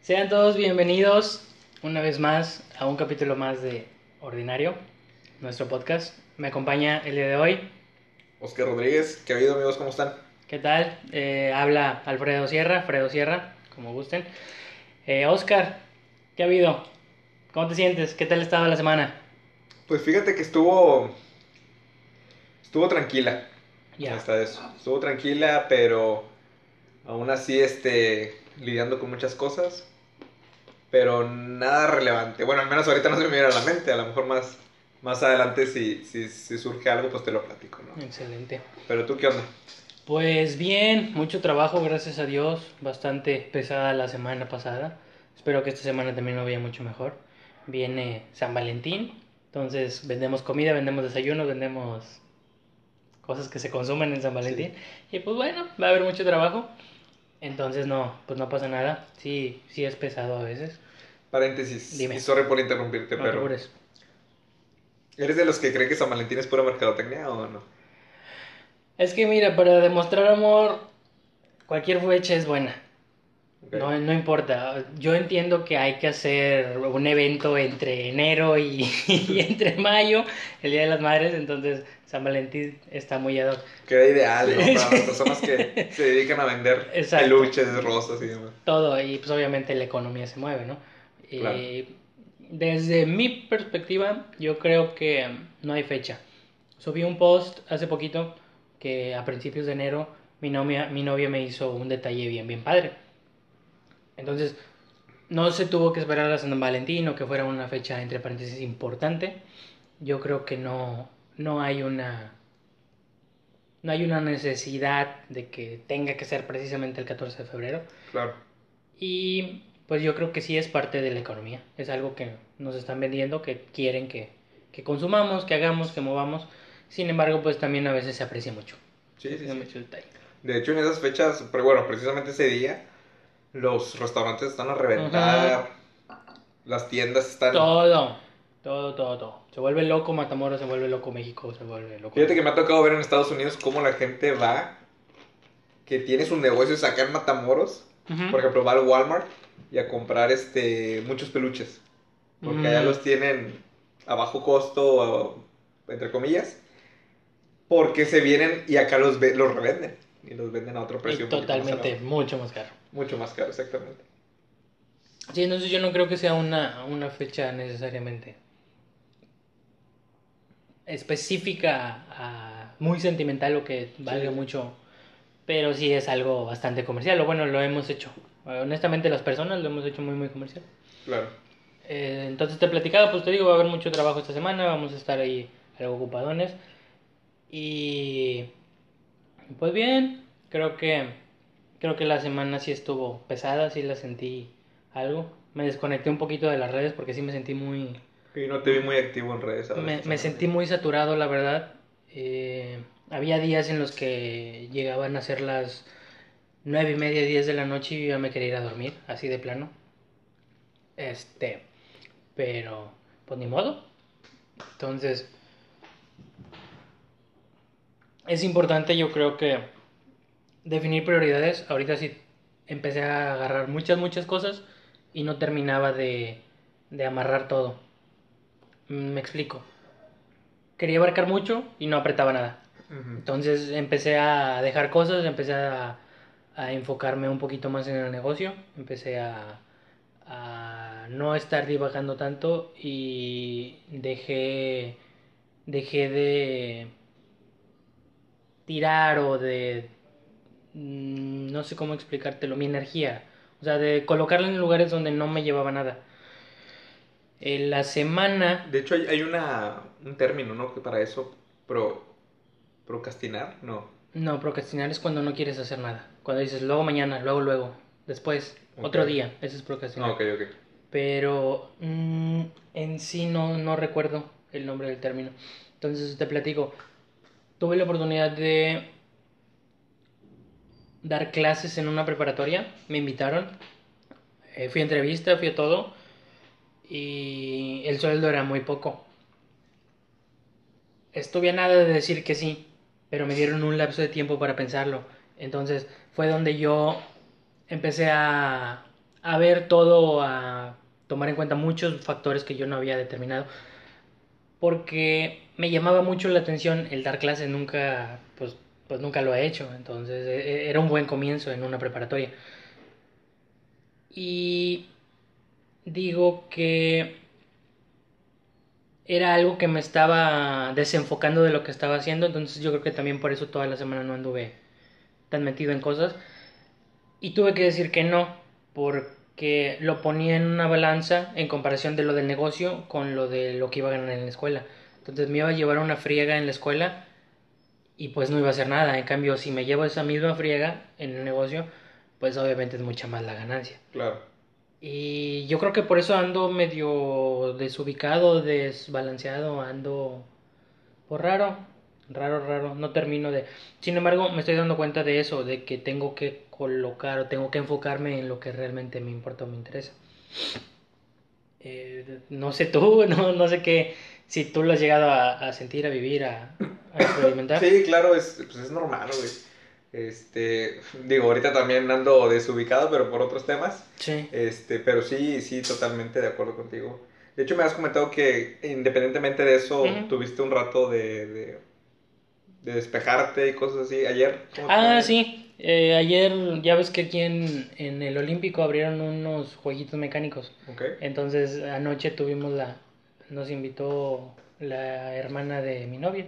Sean todos bienvenidos una vez más a un capítulo más de Ordinario, nuestro podcast. Me acompaña el día de hoy. Oscar Rodríguez, ¿qué ha habido amigos? ¿Cómo están? ¿Qué tal? Eh, habla Alfredo Sierra, Fredo Sierra, como gusten. Eh, Oscar, ¿qué ha habido? ¿Cómo te sientes? ¿Qué tal ha estado la semana? Pues fíjate que estuvo. Estuvo tranquila. Ya. Hasta eso. Estuvo tranquila, pero aún así, este. lidiando con muchas cosas. Pero nada relevante. Bueno, al menos ahorita no se me viene a la mente. A lo mejor más, más adelante, si, si, si surge algo, pues te lo platico, ¿no? Excelente. Pero tú, ¿qué onda? Pues bien, mucho trabajo, gracias a Dios. Bastante pesada la semana pasada. Espero que esta semana también lo vaya mucho mejor. Viene San Valentín. Entonces vendemos comida, vendemos desayuno, vendemos cosas que se consumen en San Valentín. Y pues bueno, va a haber mucho trabajo. Entonces no, pues no pasa nada. Sí, sí es pesado a veces. Paréntesis. Dime. Y sorry por interrumpirte, No te pero. apures. ¿Eres de los que cree que San Valentín es pura mercadotecnia o no? Es que mira, para demostrar amor, cualquier fecha es buena. No, no importa. Yo entiendo que hay que hacer un evento entre enero y, y entre mayo, el Día de las Madres, entonces San Valentín está muy ad hoc. Queda ideal, ¿no? Para las personas que se dedican a vender Exacto. peluches, rosas y demás. Todo, y pues obviamente la economía se mueve, ¿no? Y desde mi perspectiva, yo creo que no hay fecha. Subí un post hace poquito que a principios de enero mi novia, mi novia me hizo un detalle bien, bien padre. Entonces, no se tuvo que esperar a San Valentín o que fuera una fecha, entre paréntesis, importante. Yo creo que no, no hay una... No hay una necesidad de que tenga que ser precisamente el 14 de febrero. Claro. Y pues yo creo que sí es parte de la economía. Es algo que nos están vendiendo, que quieren que, que consumamos, que hagamos, que movamos. Sin embargo, pues también a veces se aprecia mucho. Sí, sí, sí. mucho detalle. De hecho, en esas fechas, pero bueno, precisamente ese día, los restaurantes están a reventar, las tiendas están... Todo, todo, todo, todo. Se vuelve loco Matamoros, se vuelve loco México, se vuelve loco. Fíjate que me ha tocado ver en Estados Unidos cómo la gente va, que tiene su negocio acá en Matamoros, por ejemplo, va al Walmart y a comprar este muchos peluches, porque allá los tienen a bajo costo, entre comillas, porque se vienen y acá los, ve- los revenden y los venden a otro precio. totalmente, mucho más caro. Mucho más caro, exactamente. Sí, entonces yo no creo que sea una, una fecha necesariamente específica, a- muy sentimental o que valga Sí. mucho, pero sí es algo bastante comercial, o bueno, lo hemos hecho. Honestamente las personas lo hemos hecho muy, muy comercial. Claro. Eh, entonces te platicaba, pues te digo, va a haber mucho trabajo esta semana, vamos a estar ahí algo ocupadones. Y pues bien, creo que creo que la semana sí estuvo pesada, sí la sentí algo. Me desconecté un poquito de las redes porque sí me sentí muy Y no te vi muy activo en redes. me, sentí muy saturado, la verdad. Eh, había días en los que llegaban a ser las nueve y media, diez de la noche y yo ya me quería ir a dormir, así de plano. Este, pero, pues ni modo. Entonces, es importante, yo creo que definir prioridades. Ahorita sí empecé a agarrar muchas, muchas cosas y no terminaba de, de amarrar todo. Me explico. Quería abarcar mucho y no apretaba nada. Entonces empecé a dejar cosas, empecé a, a enfocarme un poquito más en el negocio, empecé a, a no estar divagando tanto y dejé, dejé de tirar o de, mm, no sé cómo explicártelo, mi energía. O sea, de colocarla en lugares donde no me llevaba nada. En la semana De hecho, hay, hay una, un término, ¿no? Que para eso, pro, procrastinar, no. No, procrastinar es cuando no quieres hacer nada. Cuando dices luego mañana, luego luego, después, otro día. Eso es procrastinar. Ok, ok. Pero mm, en sí no, no recuerdo el nombre del término. Entonces te platico. Tuve la oportunidad de dar clases en una preparatoria. Me invitaron. Eh, fui a entrevista, fui a todo. Y el sueldo era muy poco. estuve a nada de decir que sí, pero me dieron un lapso de tiempo para pensarlo. Entonces fue donde yo empecé a, a ver todo, a tomar en cuenta muchos factores que yo no había determinado. Porque me llamaba mucho la atención el dar clases, nunca, pues, pues nunca lo he hecho. Entonces e- e- era un buen comienzo en una preparatoria. Y digo que era algo que me estaba desenfocando de lo que estaba haciendo, entonces yo creo que también por eso toda la semana no anduve tan metido en cosas. Y tuve que decir que no, porque lo ponía en una balanza en comparación de lo del negocio con lo de lo que iba a ganar en la escuela. Entonces me iba a llevar una friega en la escuela y pues no iba a hacer nada. En cambio, si me llevo esa misma friega en el negocio, pues obviamente es mucha más la ganancia. Claro. Y yo creo que por eso ando medio desubicado, desbalanceado, ando por raro, raro, raro, no termino de... Sin embargo, me estoy dando cuenta de eso, de que tengo que colocar o tengo que enfocarme en lo que realmente me importa o me interesa. Eh, no sé tú, no, no sé qué, si tú lo has llegado a, a sentir, a vivir, a, a experimentar. Sí, claro, es, pues es normal, güey. Este, digo, ahorita también ando desubicado, pero por otros temas. Sí. Este, pero sí, sí, totalmente de acuerdo contigo. De hecho, me has comentado que independientemente de eso, tuviste un rato de, de, de despejarte y cosas así. ¿Ayer? ¿Cómo te Ah, sí. Eh, ayer ya ves que aquí en, en el Olímpico abrieron unos jueguitos mecánicos. Ok. Entonces anoche tuvimos la, nos invitó la hermana de mi novia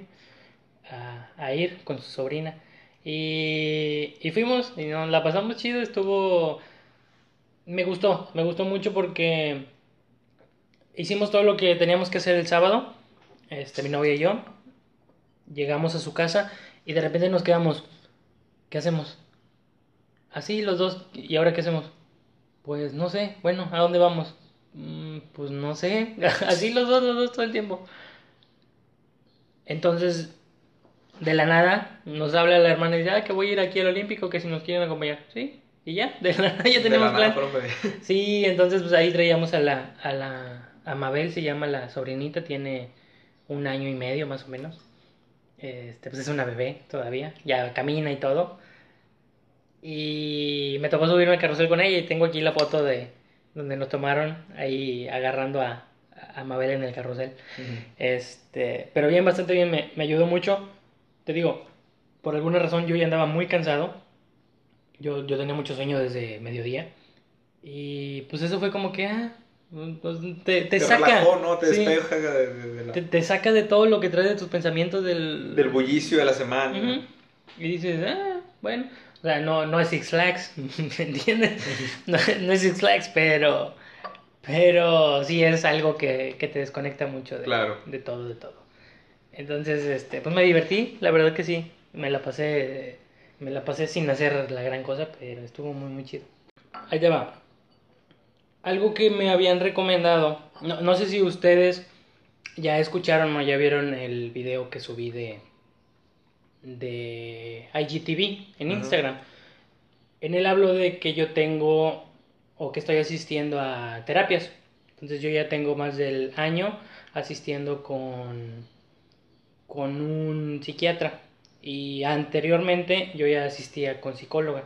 a, ir con su sobrina. Y, y fuimos y nos la pasamos chido, estuvo... Me gustó, me gustó mucho porque hicimos todo lo que teníamos que hacer el sábado, este, mi novia y yo. Llegamos a su casa y de repente nos quedamos, ¿qué hacemos? Así los dos, ¿y ahora qué hacemos? Pues no sé, bueno, ¿a dónde vamos? "Mm, pues no sé, así los dos, los dos todo el tiempo. Entonces, de la nada, nos habla la hermana y dice, ah, que voy a ir aquí al Olímpico, que si nos quieren acompañar. Sí, y ya, de la nada ya tenemos plan. Sí, entonces pues ahí traíamos a la, a la, a Mabel se llama la sobrinita, tiene un año y medio más o menos. Este, pues es una bebé todavía, ya camina y todo. Y me tocó subirme al carrusel con ella y tengo aquí la foto de donde nos tomaron ahí agarrando a, a Mabel en el carrusel. Este, pero bien, bastante bien, me, me ayudó mucho. Te digo, por alguna razón yo ya andaba muy cansado. Yo, yo tenía mucho sueño desde mediodía. Y pues eso fue como que, ah, pues, te, te Te saca. relajó, ¿no? Te sí, despeja de, la- te, te saca de todo lo que traes de tus pensamientos del... del bullicio de la semana. Y dices, ah, bueno, o sea, no, no es Six Flags, ¿me entiendes? No, no es Six Flags, pero, pero sí es algo que, que te desconecta mucho de, Claro. de todo, de todo. Entonces, este, pues me divertí, la verdad que sí, me la pasé, me la pasé sin hacer la gran cosa, pero estuvo muy, muy chido. Ahí te va. Algo que me habían recomendado, no, no sé si ustedes ya escucharon o ya vieron el video que subí de, de IGTV en. Instagram. En él hablo de que yo tengo o que estoy asistiendo a terapias. Entonces yo ya tengo más del año asistiendo con, con un psiquiatra. Y anteriormente yo ya asistía con psicóloga.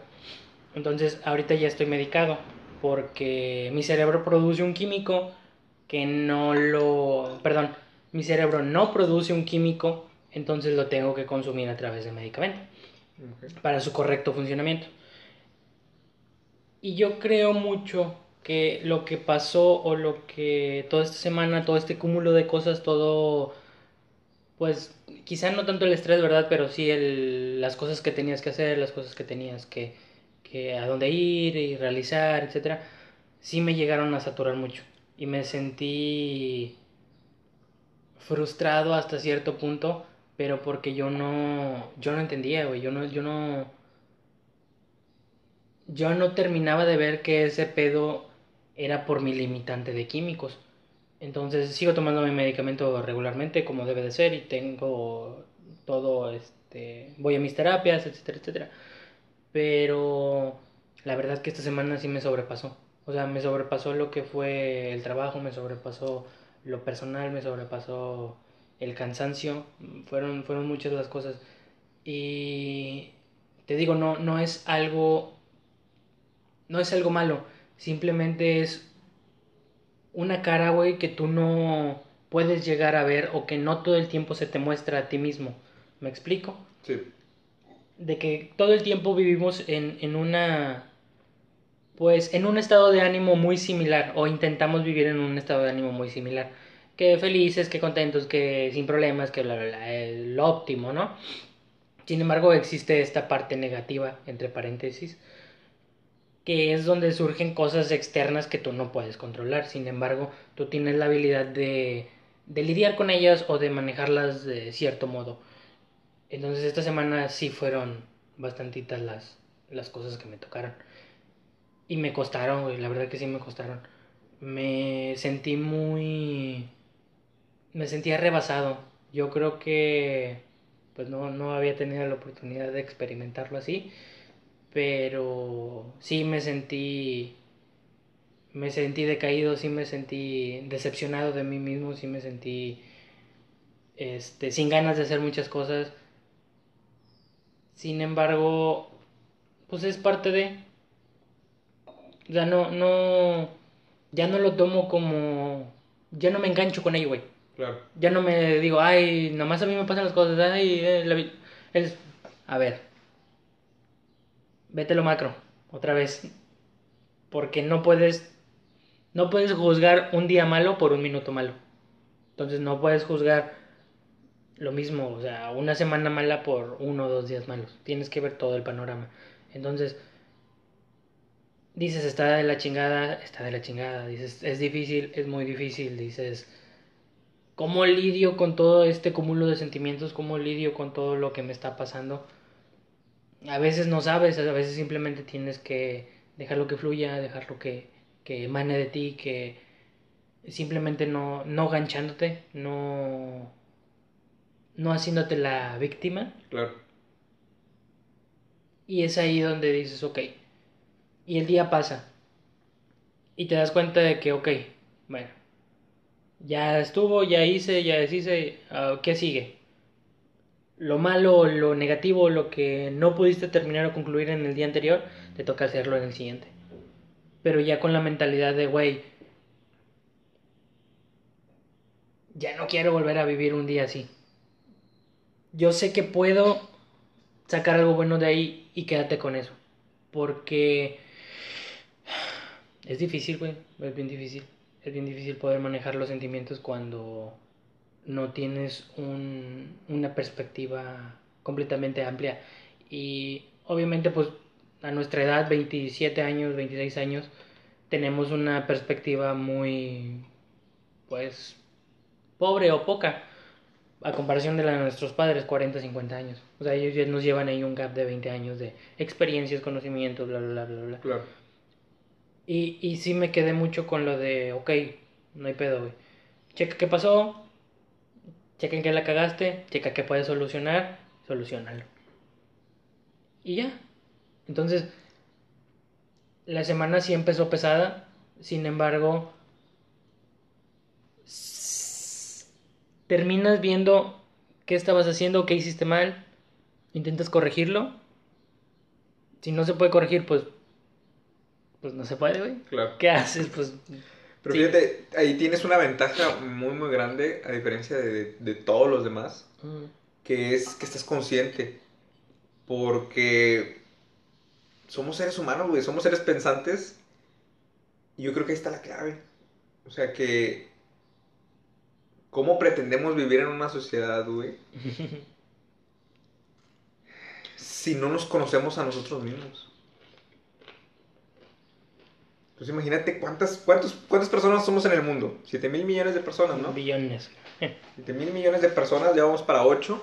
Entonces ahorita ya estoy medicado porque mi cerebro produce un químico que no lo... Perdón, mi cerebro no produce un químico, entonces lo tengo que consumir a través de medicamento para su correcto funcionamiento. Y yo creo mucho que lo que pasó o lo que toda esta semana, todo este cúmulo de cosas, todo, pues quizá no tanto el estrés, ¿verdad? Pero sí el, las cosas que tenías que hacer, las cosas que tenías que, que a dónde ir y realizar, etcétera, sí me llegaron a saturar mucho. Y me sentí frustrado hasta cierto punto, pero porque yo no, yo no entendía, güey, yo no, yo no, yo no terminaba de ver que ese pedo era por mi limitante de químicos. Entonces sigo tomando mi medicamento regularmente como debe de ser y tengo todo, este, voy a mis terapias, etcétera, etcétera. Pero la verdad que esta semana sí me sobrepasó. O sea, me sobrepasó lo que fue el trabajo, me sobrepasó lo personal, me sobrepasó el cansancio, fueron, fueron muchas las cosas. Y te digo, no, no es algo, no es algo malo, simplemente es una cara, güey, que tú no puedes llegar a ver o que no todo el tiempo se te muestra a ti mismo. ¿Me explico? Sí. De que todo el tiempo vivimos en, en una pues en un estado de ánimo muy similar o intentamos vivir en un estado de ánimo muy similar que felices, que contentos, que sin problemas, que bla, bla, bla, el óptimo, ¿no? Sin embargo, existe esta parte negativa, entre paréntesis, que es donde surgen cosas externas que tú no puedes controlar. Sin embargo, tú tienes la habilidad de, de lidiar con ellas o de manejarlas de cierto modo. Entonces, esta semana sí fueron bastantitas las, las cosas que me tocaron. Y me costaron, la verdad que sí me costaron. Me sentí muy me sentía rebasado. Yo creo que pues no, no había tenido la oportunidad de experimentarlo así, pero sí me sentí me sentí decaído, sí me sentí decepcionado de mí mismo, sí me sentí este sin ganas de hacer muchas cosas. Sin embargo, pues es parte de ya no no ya no lo tomo como ya no me engancho con ello, güey. Ya no me digo, ay, nomás a mí me pasan las cosas, ay, eh, es, a ver, vete lo macro, otra vez, porque no puedes, no puedes juzgar un día malo por un minuto malo, entonces no puedes juzgar lo mismo, o sea, una semana mala por uno o dos días malos, tienes que ver todo el panorama, entonces, dices, está de la chingada, está de la chingada, dices, es difícil, es muy difícil, dices, ¿Cómo lidio con todo este cúmulo de sentimientos? ¿Cómo lidio con todo lo que me está pasando? A veces no sabes, a veces simplemente tienes que dejarlo que fluya, dejarlo que, que emane de ti, que simplemente no, no ganchándote, no, no haciéndote la víctima. Claro. Y es ahí donde dices, ok, y el día pasa. Y te das cuenta de que, ok, bueno, ya estuvo, ya hice, ya deshice, ah, ¿qué sigue? Lo malo, lo negativo, lo que no pudiste terminar o concluir en el día anterior, te toca hacerlo en el siguiente. Pero ya con la mentalidad de, güey, ya no quiero volver a vivir un día así. Yo sé que puedo sacar algo bueno de ahí y quédate con eso. Porque es difícil, güey, es bien difícil es bien difícil poder manejar los sentimientos cuando no tienes un, una perspectiva completamente amplia. Y obviamente pues a nuestra edad, 27 años, 26 años, tenemos una perspectiva muy, pues, pobre o poca a comparación de la de nuestros padres, 40, 50 años. O sea, ellos nos llevan ahí un gap de 20 años de experiencias, conocimientos, bla, bla, bla, bla. Claro. Y, y sí me quedé mucho con lo de, ok, no hay pedo, güey. Checa qué pasó, checa en qué la cagaste, checa qué puedes solucionar, solucionalo. Y ya. Entonces, la semana sí empezó pesada, sin embargo, terminas viendo qué estabas haciendo, qué hiciste mal, intentas corregirlo. Si no se puede corregir, pues pues no se puede, güey. Claro. ¿Qué haces? Pues. Pero fíjate, ahí tienes una ventaja muy, muy grande, a diferencia de, de todos los demás, mm. que es que estás consciente. Porque somos seres humanos, güey, somos seres pensantes. Y yo creo que ahí está la clave. O sea que. ¿Cómo pretendemos vivir en una sociedad, güey? si no nos conocemos a nosotros mismos. Pues imagínate cuántas, cuántos, cuántas personas somos en el mundo. 7 mil millones de personas, ¿no? Billones. 7 mil millones de personas, ya vamos para 8.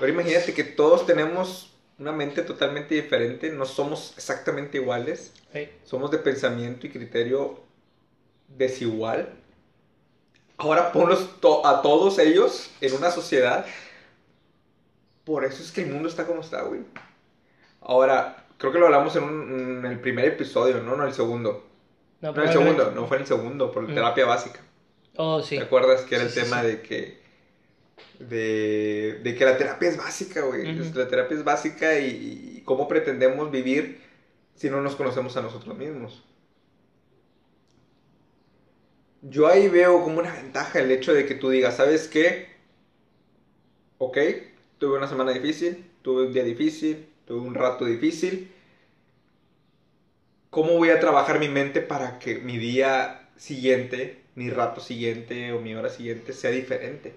Pero imagínate que todos tenemos una mente totalmente diferente, no somos exactamente iguales. Somos de pensamiento y criterio desigual. Ahora ponlos a todos ellos en una sociedad. Por eso es que el mundo está como está, güey. Ahora, creo que lo hablamos en, en el primer episodio, ¿no? No el segundo. No, el segundo, no fue en el segundo, por mm. terapia básica. Oh, sí. ¿Te acuerdas que era el tema de que de, de que la terapia es básica, güey. La terapia es básica y, y cómo pretendemos vivir si no nos conocemos a nosotros mismos. Yo ahí veo como una ventaja el hecho de que tú digas, ¿sabes qué? Ok, tuve una semana difícil, tuve un día difícil, tuve un rato difícil. ¿Cómo voy a trabajar mi mente para que mi día siguiente, mi rato siguiente o mi hora siguiente sea diferente?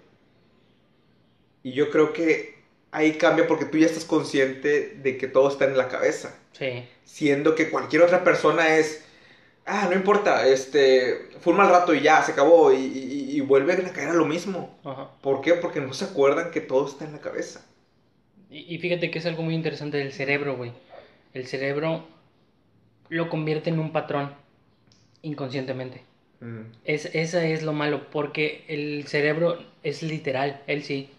Y yo creo que ahí cambia porque tú ya estás consciente de que todo está en la cabeza. Sí. Siendo que cualquier otra persona es, ah, no importa, este, fue un mal rato y ya, se acabó y, y- y vuelven a caer a lo mismo. Ajá. ¿Por qué? Porque no se acuerdan que todo está en la cabeza. Y, y fíjate que es algo muy interesante del cerebro, güey. El cerebro lo convierte en un patrón inconscientemente. Mm, Es, esa es lo malo, porque el cerebro es literal, él sí,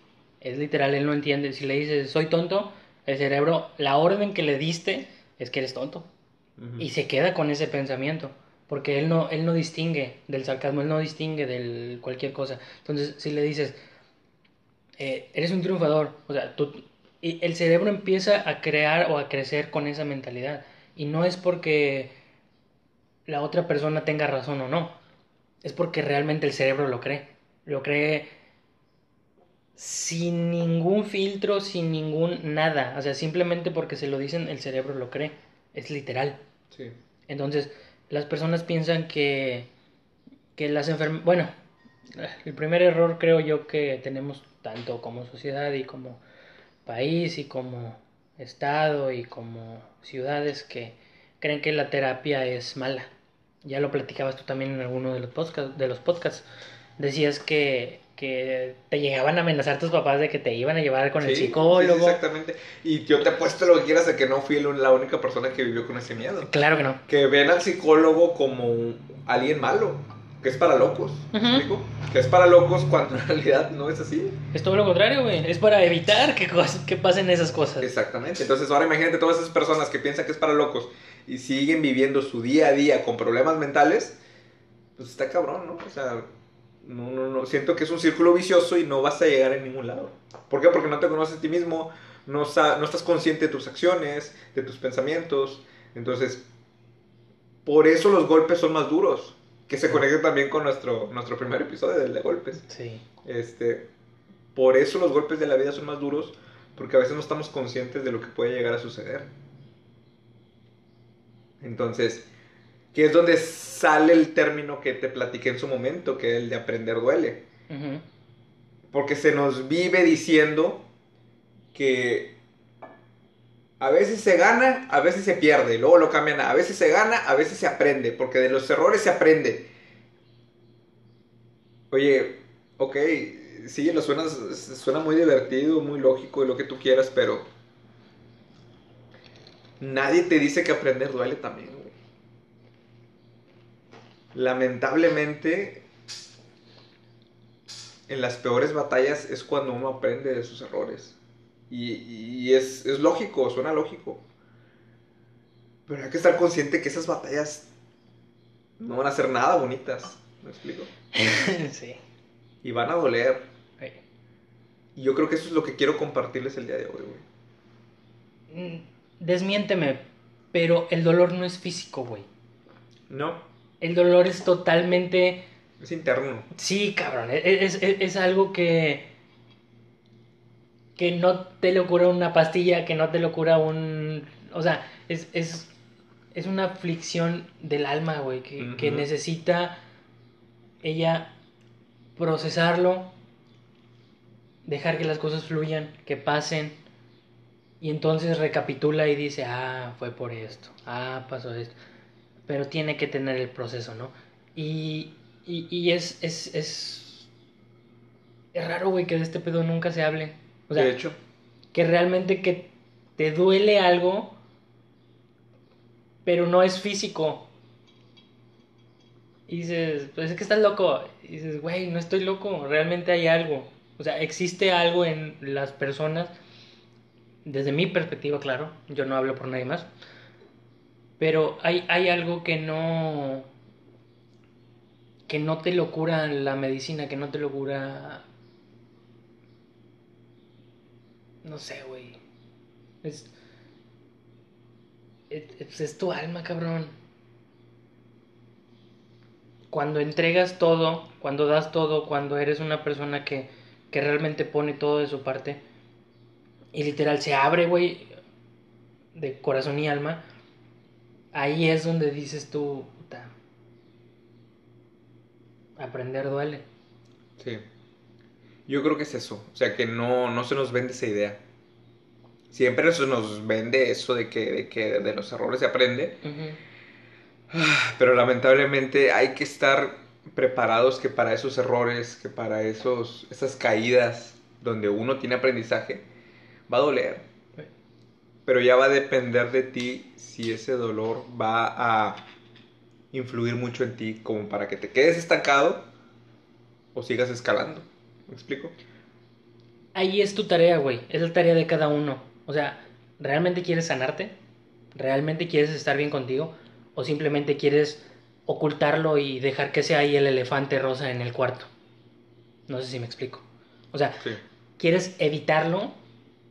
es literal, él no entiende. Si le dices, soy tonto, el cerebro, la orden que le diste es que eres tonto. Y se queda con ese pensamiento, porque él no, él no distingue del sarcasmo, él no distingue de cualquier cosa. Entonces, si le dices, eh, eres un triunfador, o sea, tú, y el cerebro empieza a crear o a crecer con esa mentalidad. Y no es porque la otra persona tenga razón o no, es porque realmente el cerebro lo cree. Lo cree sin ningún filtro, sin ningún nada. O sea, simplemente porque se lo dicen, el cerebro lo cree. Es literal. Sí. Entonces, las personas piensan que, que las enfermedades... Bueno, el primer error creo yo que tenemos tanto como sociedad y como país y como estado y como ciudades que creen que la terapia es mala. Ya lo platicabas tú también en alguno de los podcasts. De los podcasts. Decías que, que te llegaban a amenazar tus papás de que te iban a llevar con el Sí, sí, psicólogo. exactamente. Y yo te apuesto lo que quieras a que no fui la única persona que vivió con ese miedo. Claro que no. Que ven al psicólogo como alguien malo, que es para locos. ¿me Ujú. explico? Que es para locos cuando en realidad no es así. Es todo lo contrario, güey. Es para evitar que, que pasen esas cosas. Exactamente. Entonces ahora imagínate todas esas personas que piensan que es para locos y siguen viviendo su día a día con problemas mentales, pues está cabrón, ¿no? O sea, no, no, no. Siento que es un círculo vicioso y no vas a llegar a ningún lado. ¿Por qué? Porque no te conoces a ti mismo, no, no estás consciente de tus acciones, de tus pensamientos. Entonces, por eso los golpes son más duros. Que se conecta también con nuestro, nuestro primer episodio del de golpes. Sí. Este, por eso los golpes de la vida son más duros, porque a veces no estamos conscientes de lo que puede llegar a suceder. Entonces, que es donde sale el término que te platiqué en su momento, que es el de aprender duele. Porque se nos vive diciendo que a veces se gana, a veces se pierde, luego lo cambian a veces se gana, a veces se aprende, porque de los errores se aprende. Oye, ok, sí, lo suena, suena muy divertido, muy lógico y lo que tú quieras, pero nadie te dice que aprender duele también. Lamentablemente, en las peores batallas es cuando uno aprende de sus errores. Y, y es, es lógico, suena lógico. Pero hay que estar consciente que esas batallas no van a ser nada bonitas. ¿Me explico? sí. Y van a doler. Y yo creo que eso es lo que quiero compartirles el día de hoy, güey. Mm, Desmiénteme, pero el dolor no es físico, güey. No, El dolor es totalmente... es interno. Sí, cabrón. e- Es, es- es algo que... Que no te lo cura una pastilla, que no te lo cura un... O sea, es, es, es una aflicción del alma, güey, que, que necesita ella procesarlo, dejar que las cosas fluyan, que pasen, y entonces recapitula y dice, ah, fue por esto, ah, pasó esto, pero tiene que tener el proceso, ¿no? Y, y, y es, es, es, es raro, güey, que de este pedo nunca se hable. O sea, de hecho, que realmente que te duele algo, pero no es físico. Y dices, pues es que estás loco. Y dices, güey, no estoy loco, realmente hay algo. O sea, existe algo en las personas, desde mi perspectiva, claro, yo no hablo por nadie más, pero hay, hay algo que no, que no te lo cura la medicina, que no te lo cura no sé, güey. Es, es, tu alma, cabrón. Cuando entregas todo, cuando das todo, cuando eres una persona que, que realmente pone todo de su parte y literal se abre, güey, de corazón y alma, ahí es donde dices tú, puta, aprender duele. Sí. Yo creo que es eso. O sea, que no, no se nos vende esa idea. Siempre se nos vende eso de que de, que de los errores se aprende. Ah, pero lamentablemente hay que estar preparados que para esos errores, que para esos, esas caídas donde uno tiene aprendizaje, va a doler. Pero ya va a depender de ti si ese dolor va a influir mucho en ti como para que te quedes estancado o sigas escalando. ¿Me explico? Ahí es tu tarea, güey. Es la tarea de cada uno. O sea, ¿realmente quieres sanarte? ¿Realmente quieres estar bien contigo? ¿O simplemente quieres ocultarlo y dejar que sea ahí el elefante rosa en el cuarto? No sé si me explico. O sea, quieres evitarlo,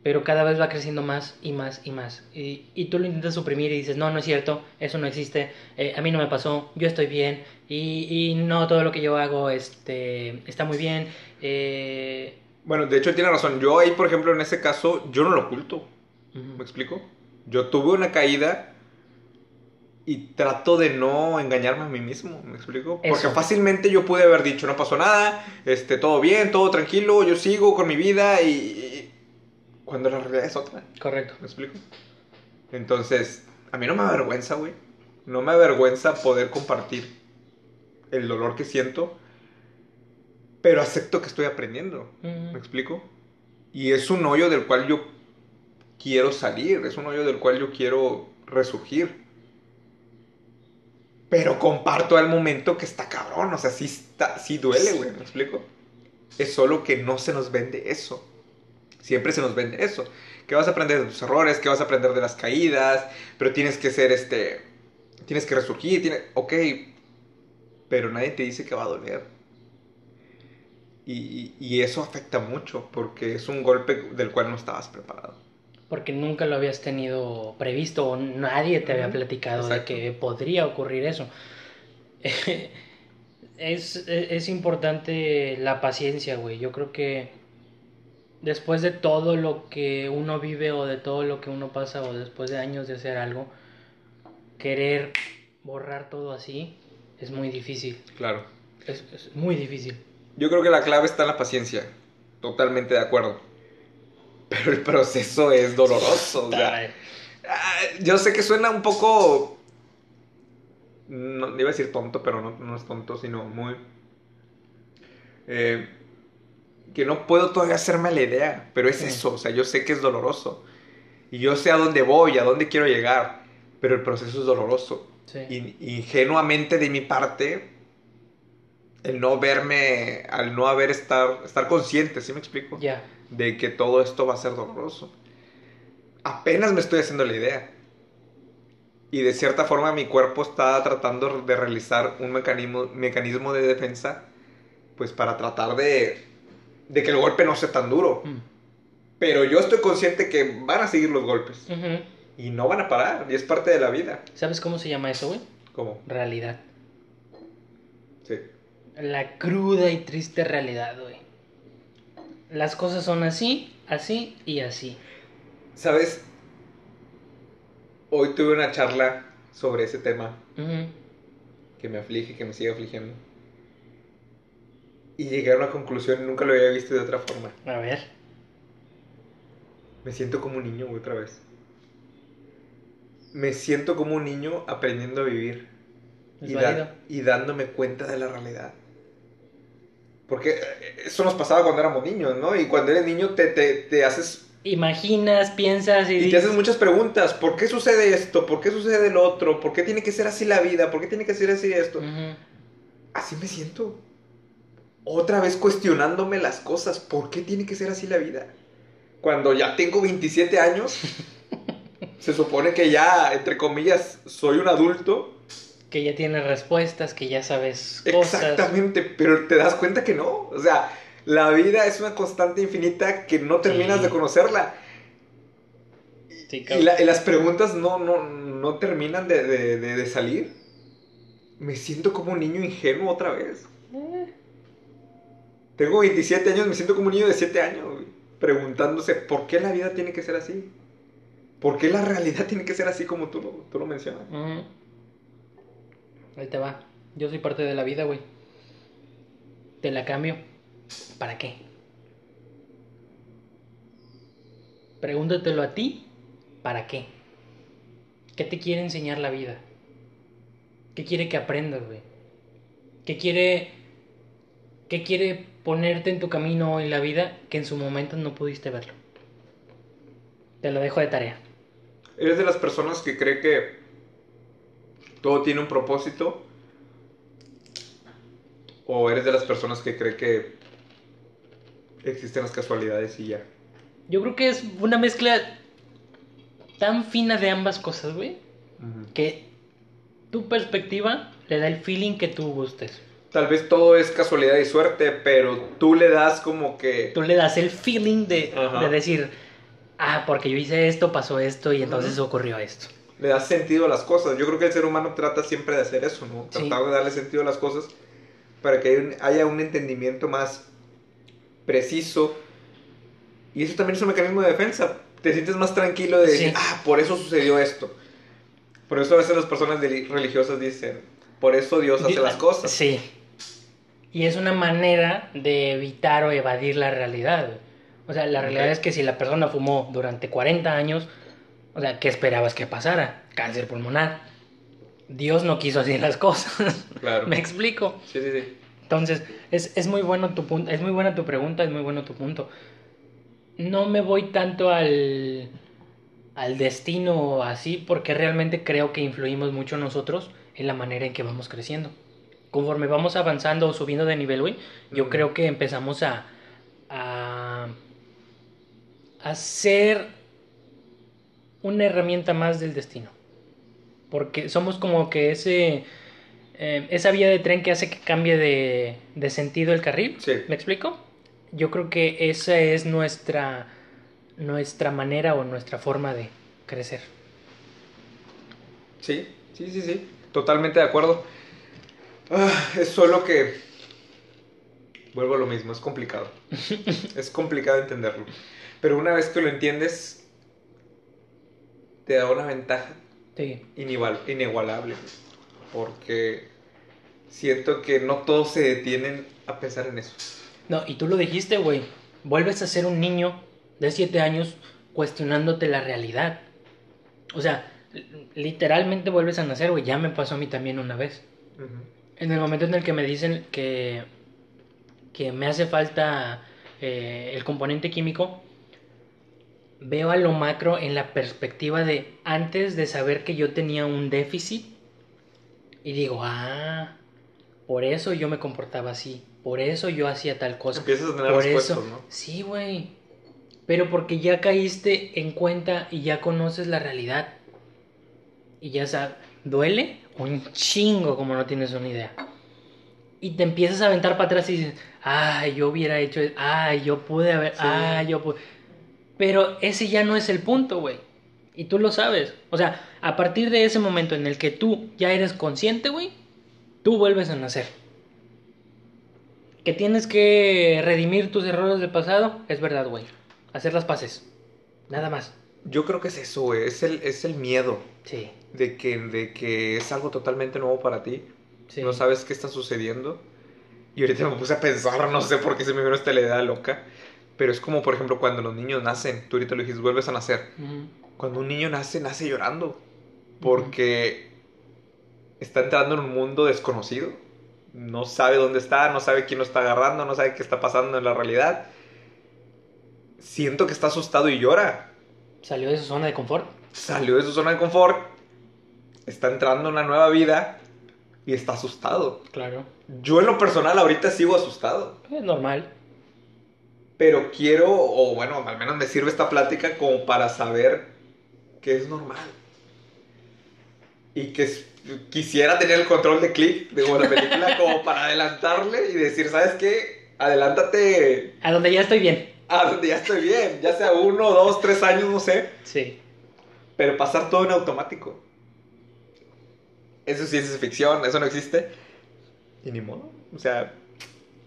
pero cada vez va creciendo más y más y más. Y, y, tú lo intentas suprimir y dices, no, no es cierto, eso no existe, eh, a mí no me pasó, yo estoy bien y, y, no todo lo que yo hago este, está muy bien. Eh... Bueno, de hecho tiene razón. Yo ahí, por ejemplo, en ese caso, yo no lo oculto. ¿Me explico? Yo tuve una caída y trato de no engañarme a mí mismo, ¿me explico? Porque fácilmente yo pude haber dicho, no pasó nada, este, todo bien, todo tranquilo, yo sigo con mi vida y, cuando la realidad es otra. Correcto. ¿Me explico? Entonces, a mí no me avergüenza, güey. No me avergüenza poder compartir el dolor que siento, pero acepto que estoy aprendiendo. ¿Me explico? Y es un hoyo del cual yo quiero salir, es un hoyo del cual yo quiero resurgir. Pero comparto al momento que está cabrón, o sea, sí, está, sí duele, güey, ¿me explico? Es solo que no se nos vende eso. Siempre se nos vende eso. Que vas a aprender de tus errores, que vas a aprender de las caídas, pero tienes que ser este. Tienes que resurgir, tiene, ok. Pero nadie te dice que va a doler. Y, y, eso afecta mucho porque es un golpe del cual no estabas preparado. Porque nunca lo habías tenido previsto o nadie te había platicado de que podría ocurrir eso. es, es importante la paciencia, güey. Yo creo que después de todo lo que uno vive o de todo lo que uno pasa o después de años de hacer algo, querer borrar todo así es muy difícil. Claro. Es, muy difícil. Yo creo que la clave está en la paciencia. Totalmente de acuerdo. Pero el proceso es doloroso. Ah, yo sé que suena un poco... No iba a decir tonto, pero no, no es tonto, sino muy... Eh, que no puedo todavía hacerme la idea, pero es eso, o sea, yo sé que es doloroso. Y yo sé a dónde voy, a dónde quiero llegar, pero el proceso es doloroso. Y, ingenuamente de mi parte, el no verme, al no haber estar, estar consciente, ¿sí me explico? Ya. De que todo esto va a ser doloroso. Apenas me estoy haciendo la idea. Y de cierta forma mi cuerpo está tratando de realizar un mecanismo, mecanismo de defensa, pues para tratar de de que el golpe no sea tan duro. Mm. Pero yo estoy consciente que van a seguir los golpes. Y no van a parar, y es parte de la vida. ¿Sabes cómo se llama eso, güey? ¿Cómo? Realidad. Sí. La cruda y triste realidad, güey. Las cosas son así, así y así. ¿Sabes? Hoy tuve una charla sobre ese tema que me aflige, que me sigue afligiendo y llegué a una conclusión nunca lo había visto de otra forma. A ver. Me siento como un niño otra vez. Me siento como un niño aprendiendo a vivir. Y, y, dándome cuenta de la realidad. Porque eh, eso nos pasaba cuando éramos niños, ¿no? Y cuando eres niño te, te, te haces... Imaginas, piensas y... Y te haces muchas preguntas. ¿Por qué sucede esto? ¿Por qué sucede el otro? ¿Por qué tiene que ser así la vida? ¿Por qué tiene que ser así esto? Así me siento otra vez cuestionándome las cosas. ¿Por qué tiene que ser así la vida? Cuando ya tengo 27 años, se supone que ya, entre comillas, soy un adulto. Que ya tienes respuestas, que ya sabes cosas. Exactamente, pero te das cuenta que no. O sea, la vida es una constante infinita que no terminas de conocerla. Sí, y, la- y las preguntas no, no, no terminan de, de- de- de salir. Me siento como un niño ingenuo otra vez. Tengo 27 años, me siento como un niño de 7 años, güey, preguntándose por qué la vida tiene que ser así. ¿Por qué la realidad tiene que ser así como tú lo, tú lo mencionas? Ahí te va. Yo soy parte de la vida, güey. Te la cambio. ¿Para qué? Pregúntatelo a ti. ¿Para qué? ¿Qué te quiere enseñar la vida? ¿Qué quiere que aprendas, güey? ¿Qué quiere qué quiere ponerte en tu camino en la vida que en su momento no pudiste verlo? Te lo dejo de tarea. ¿Eres de las personas que cree que todo tiene un propósito? ¿O eres de las personas que cree que existen las casualidades y ya? Yo creo que es una mezcla tan fina de ambas cosas, güey, que tu perspectiva le da el feeling que tú gustes. Tal vez todo es casualidad y suerte, pero tú le das como que... Tú le das el feeling de, de decir, ah, porque yo hice esto, pasó esto y entonces ocurrió esto. le das sentido a las cosas. Yo creo que el ser humano trata siempre de hacer eso, ¿no? Sí. Tratar de darle sentido a las cosas para que haya un- entendimiento más preciso. Y eso también es un mecanismo de defensa. Te sientes más tranquilo de decir, Sí. ah, por eso sucedió esto. Por eso a veces las personas religiosas dicen, por eso Dios hace las cosas. Sí. Y es una manera de evitar o evadir la realidad. O sea, la realidad es que si la persona fumó durante 40 años, o sea, ¿qué esperabas que pasara? Cáncer pulmonar. Dios no quiso así las cosas. Claro. ¿Me explico? Sí, sí, sí. Entonces, es, es muy bueno tu punto, es muy buena tu pregunta, es muy bueno tu punto. No me voy tanto al, al destino así, porque realmente creo que influimos mucho nosotros en la manera en que vamos creciendo. Conforme vamos avanzando o subiendo de nivel, güey, yo creo que empezamos a, a, a ser una herramienta más del destino. Porque somos como que ese eh, esa vía de tren que hace que cambie de, de sentido el carril. Sí. ¿Me explico? Yo creo que esa es nuestra, nuestra manera o nuestra forma de crecer. Sí, sí, sí, sí. Totalmente de acuerdo. Ah, es solo que... Vuelvo a lo mismo, es complicado. es complicado entenderlo. Pero una vez que lo entiendes, te da una ventaja Sí. inigual- inigualable. Porque siento que no todos se detienen a pensar en eso. No, y tú lo dijiste, güey. Vuelves a ser un niño de 7 años cuestionándote la realidad. O sea, literalmente vuelves a nacer, güey. Ya me pasó a mí también una vez. En el momento en el que me dicen que, que me hace falta eh, el componente químico, veo a lo macro en la perspectiva de antes de saber que yo tenía un déficit y digo, ah, por eso yo me comportaba así, por eso yo hacía tal cosa. Empiezas a tener Por eso, ¿no? sí, güey. Pero porque ya caíste en cuenta y ya conoces la realidad. Y ya sabes, duele un chingo como no tienes una idea. Y te empiezas a aventar para atrás y dices, ay, yo hubiera hecho, es- ay, yo pude haber, Sí. ay, yo pude. Pero ese ya no es el punto, güey. Y tú lo sabes. O sea, a partir de ese momento en el que tú ya eres consciente, güey, tú vuelves a nacer. Que tienes que redimir tus errores del pasado, es verdad, güey. Hacer las paces. Nada más. Yo creo que es eso, güey. Es el, es el miedo Sí. De que, de que es algo totalmente nuevo para ti. sí. no sabes qué está sucediendo. Y ahorita me puse a pensar, no sé por qué se me vino esta idea loca. Pero es como, por ejemplo, cuando los niños nacen, tú ahorita lo dijiste, vuelves a nacer. Ujú. Cuando un niño nace, nace llorando. Porque está entrando en un mundo desconocido. No sabe dónde está, no sabe quién lo está agarrando, no sabe qué está pasando en la realidad. Siento que está asustado y llora. Salió de su zona de confort. Salió de su zona de confort, está entrando en una nueva vida y está asustado. Claro. Yo en lo personal ahorita sigo asustado, Es normal. pero quiero, o bueno, al menos me sirve esta plática como para saber que es normal. Y que es- quisiera tener el control de clip de la película como para adelantarle y decir, ¿sabes qué? Adelántate A donde ya estoy bien. a donde ya estoy bien, ya sea uno, dos, tres años, no sé. Sí. pero pasar todo en automático. Eso sí es ficción, eso no existe. Y ni modo. O sea,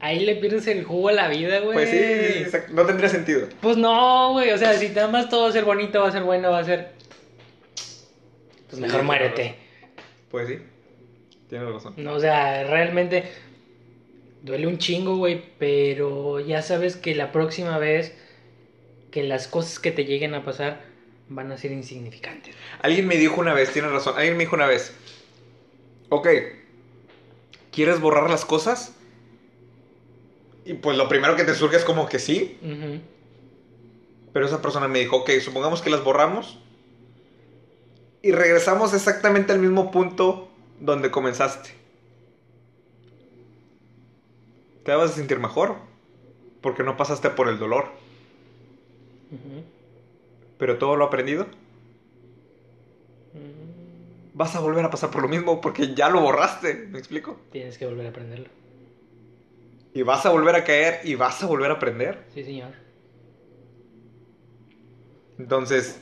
Ahí le pierdes el jugo a la vida, güey. pues sí, exacto, no tendría sentido. Pues no, güey. O sea, si nada más todo va a ser bonito, va a ser bueno, va a ser. Pues Sí, mejor muérete. Pues sí, tienes razón. No, o sea, realmente duele un chingo, güey, pero ya sabes que la próxima vez que las cosas que te lleguen a pasar van a ser insignificantes. Alguien me dijo una vez, tienes razón, alguien me dijo una vez, ok, ¿quieres borrar las cosas? Y pues lo primero que te surge es como que sí, pero esa persona me dijo, ok, supongamos que las borramos. Y regresamos exactamente al mismo punto donde comenzaste. Te vas a sentir mejor porque no pasaste por el dolor, pero todo lo aprendido vas a volver a pasar por lo mismo porque ya lo borraste, ¿me explico? Tienes que volver a aprenderlo. Y vas a volver a caer y vas a volver a aprender. Sí, señor. Entonces,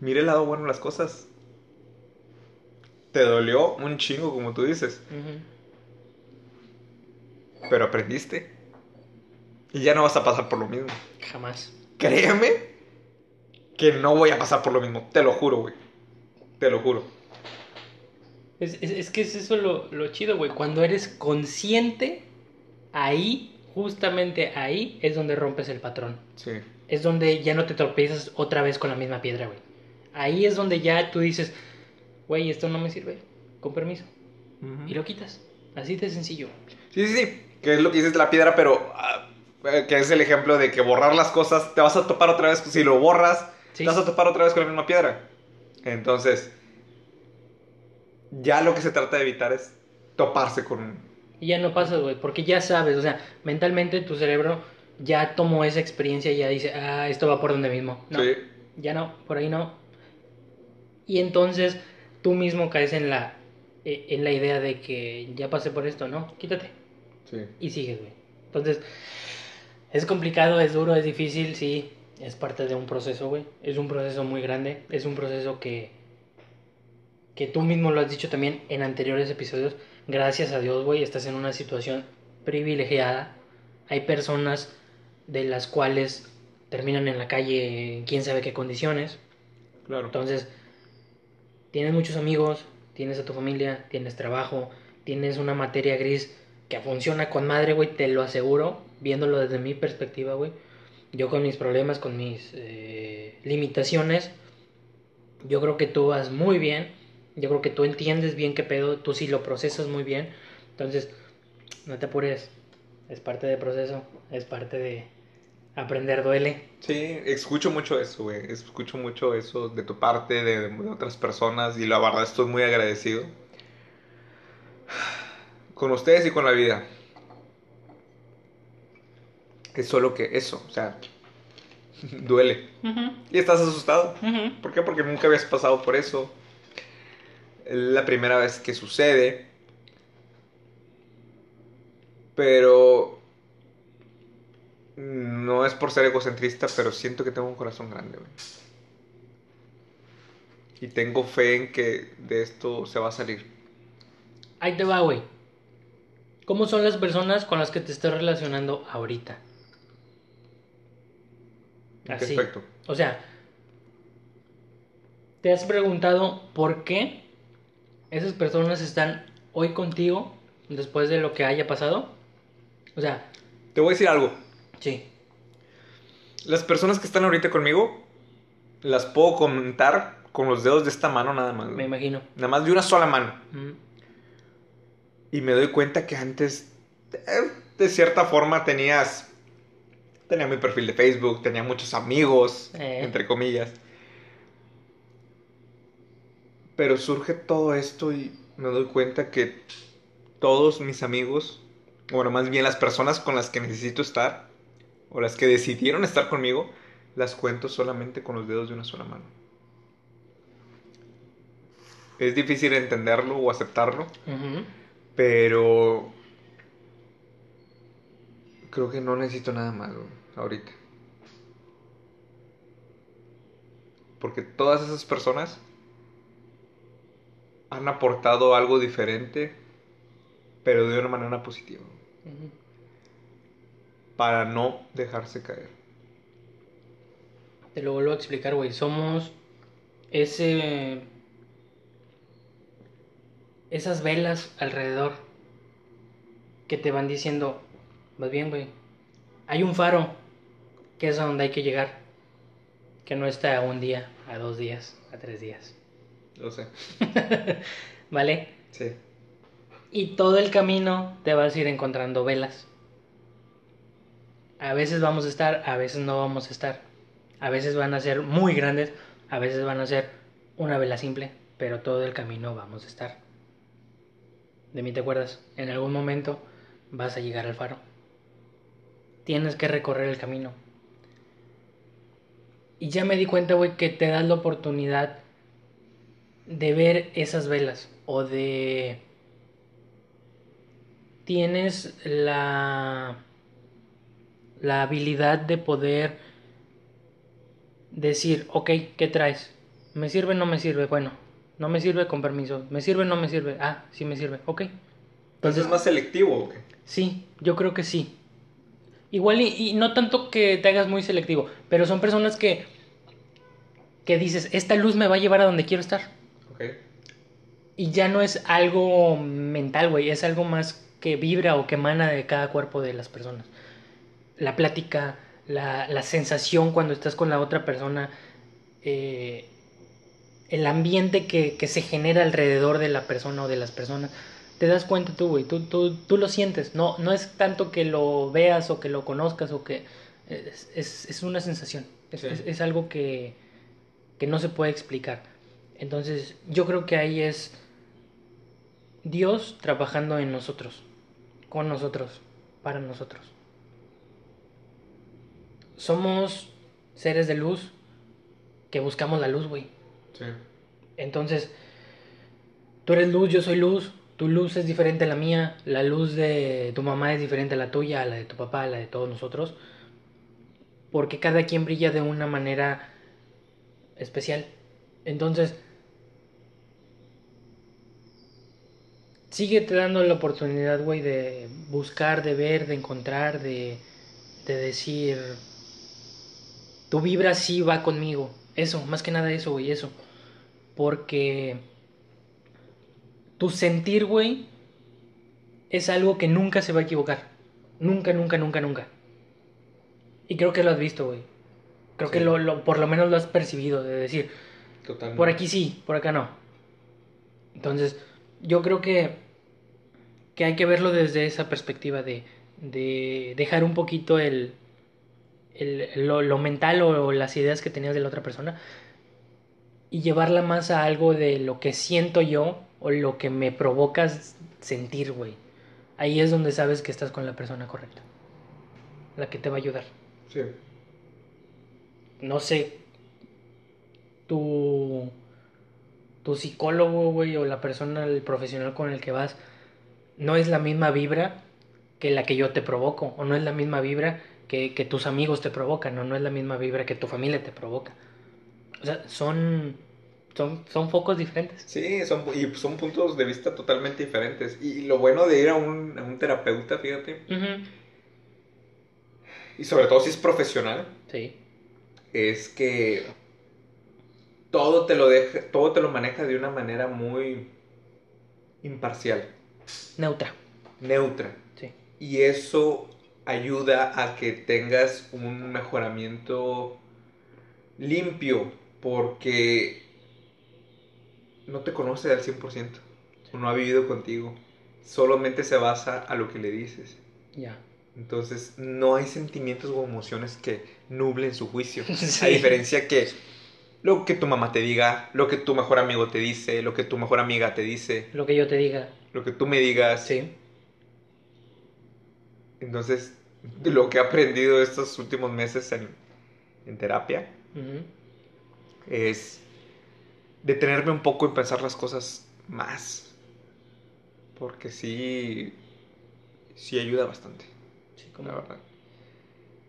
mire el lado bueno de las cosas. Te dolió un chingo, como tú dices, pero aprendiste. Y ya no vas a pasar por lo mismo. Jamás. Créeme que no voy a pasar por lo mismo. Te lo juro, güey. Te lo juro. Es, es- es que es eso lo, lo chido, güey. Cuando eres consciente, ahí, justamente ahí, es donde rompes el patrón. Sí. Es donde ya no te tropiezas otra vez con la misma piedra, güey. Ahí es donde ya tú dices, güey, esto no me sirve. Con permiso. Y lo quitas. Así de sencillo. Sí, sí, sí. Que es lo que dices de la piedra, pero ah, eh, que es el ejemplo de que borrar las cosas, te vas a topar otra vez. Si lo borras, Sí. te vas a topar otra vez con la misma piedra. Entonces, ya lo que se trata de evitar es toparse con... Y ya no pasas, güey, porque ya sabes, o sea, mentalmente tu cerebro ya tomó esa experiencia y ya dice, ah, esto va por donde mismo. No, Sí. ya no, por ahí no. Y entonces tú mismo caes en la, eh, en la idea de que ya pasé por esto, ¿no? Quítate. Sí. Y sigues, güey. Entonces, es complicado, es duro, es difícil, sí. Es parte de un proceso, güey. Es un proceso muy grande. Es un proceso que, que tú mismo lo has dicho también en anteriores episodios. Gracias a Dios, güey, estás en una situación privilegiada. Hay personas de las cuales terminan en la calle en quién sabe qué condiciones. Claro. Entonces, tienes muchos amigos, tienes a tu familia, tienes trabajo, tienes una materia gris que funciona con madre, güey, te lo aseguro, viéndolo desde mi perspectiva, güey. Yo con mis problemas, con mis eh, limitaciones, yo creo que tú vas muy bien, yo creo que tú entiendes bien qué pedo, tú sí lo procesas muy bien, entonces, no te apures, es parte del proceso, es parte de aprender duele. Sí, escucho mucho eso, güey. Escucho mucho eso de tu parte, de, de otras personas, y la verdad estoy muy agradecido. Con ustedes y con la vida. Es solo que eso, o sea, duele. Y estás asustado. ¿Por qué? Porque nunca habías pasado por eso. Es la primera vez que sucede. Pero no es por ser egocentrista, pero siento que tengo un corazón grande, güey. Y tengo fe en que de esto se va a salir. Ahí te va, güey. ¿Cómo son las personas con las que te estás relacionando ahorita? ¿En qué Así. aspecto? O sea, ¿te has preguntado por qué esas personas están hoy contigo después de lo que haya pasado? O sea, Te voy a decir algo. sí. Las personas que están ahorita conmigo, las puedo contar con los dedos de esta mano nada más. Me güey. imagino. Nada más de una sola mano. Mm, Y me doy cuenta que antes, eh, de cierta forma, tenías. Tenía mi perfil de Facebook, tenía muchos amigos, Eh. entre comillas. Pero surge todo esto y me doy cuenta que todos mis amigos, bueno, más bien las personas con las que necesito estar, o las que decidieron estar conmigo, las cuento solamente con los dedos de una sola mano. Es difícil entenderlo o aceptarlo, pero creo que no necesito nada más güey, ahorita. Porque todas esas personas han aportado algo diferente, pero de una manera positiva. Para no dejarse caer. Te lo vuelvo a explicar, güey. Somos ese. Esas velas alrededor que te van diciendo, vas bien, güey. Hay un faro que es a donde hay que llegar. Que no está a un día, a dos días, a tres días. Lo sé. ¿Vale? Sí. Y todo el camino te vas a ir encontrando velas. A veces vamos a estar, a veces no vamos a estar. A veces van a ser muy grandes, a veces van a ser una vela simple, pero todo el camino vamos a estar. De mí te acuerdas, en algún momento vas a llegar al faro. Tienes que recorrer el camino. Y ya me di cuenta, güey, que te das la oportunidad de ver esas velas o de tienes la la habilidad de poder decir, ok, ¿qué traes? ¿Me sirve o no me sirve? Bueno, no me sirve con permiso. ¿Me sirve o no me sirve? Ah, sí me sirve, ok. Entonces es más selectivo, güey. Sí, yo creo que sí. Igual y, y no tanto que te hagas muy selectivo, pero son personas que que dices, esta luz me va a llevar a donde quiero estar. Ok. Y ya no es algo mental, güey, es algo más que vibra o que emana de cada cuerpo de las personas. La plática, la, la sensación cuando estás con la otra persona, eh, el ambiente que, que, se genera alrededor de la persona o de las personas. Te das cuenta tú, güey, tú, tú, tú, lo sientes. No, no es tanto que lo veas o que lo conozcas o que... Es, es, es una sensación. Es, sí. es, es algo que, que no se puede explicar. Entonces yo creo que ahí es Dios trabajando en nosotros, con nosotros, para nosotros. Somos seres de luz que buscamos la luz, güey. Sí. Entonces, tú eres luz, yo soy luz, tu luz es diferente a la mía, la luz de tu mamá es diferente a la tuya, a la de tu papá, a la de todos nosotros. Porque cada quien brilla de una manera especial. Entonces, síguete dando la oportunidad, güey, de buscar, de ver, de encontrar, de, de decir, tu vibra sí va conmigo. Eso, más que nada eso, güey, eso. Porque tu sentir, güey, es algo que nunca se va a equivocar. Nunca, nunca, nunca, nunca. Y creo que lo has visto, güey. Creo sí. que lo, lo, por lo menos lo has percibido, de decir, Totalmente. por aquí sí, por acá no. Entonces, yo creo que, que hay que verlo desde esa perspectiva de, de dejar un poquito el, el lo, lo, mental o, o, las ideas que tenías de la otra persona y llevarla más a algo de lo que siento yo o lo que me provoca sentir, güey. Ahí es donde sabes que estás con la persona correcta, la que te va a ayudar. Sí no sé, tu, tu psicólogo, güey, o la persona, el profesional con el que vas, no es la misma vibra que la que yo te provoco, o no es la misma vibra que, que tus amigos te provocan, o no es la misma vibra que tu familia te provoca. O sea, son, son, son focos diferentes. Sí, son, y son puntos de vista totalmente diferentes. Y lo bueno de ir a un, a un terapeuta, fíjate, uh -huh. y sobre todo si es profesional, sí es que todo te lo deja, todo te lo maneja de una manera muy imparcial. Neutra. Neutra. Sí. Y eso ayuda a que tengas un mejoramiento limpio porque no te conoce al 100%, sí. no ha vivido contigo, solamente se basa a lo que le dices. Ya. Entonces no hay sentimientos o emociones que nublen su juicio. Sí. A diferencia que lo que tu mamá te diga, lo que tu mejor amigo te dice, lo que tu mejor amiga te dice. Lo que yo te diga. Lo que tú me digas. Sí. Entonces, lo que he aprendido estos últimos meses en, en terapia uh -huh. es detenerme un poco en pensar las cosas más. Porque sí, sí ayuda bastante Sí, como la verdad.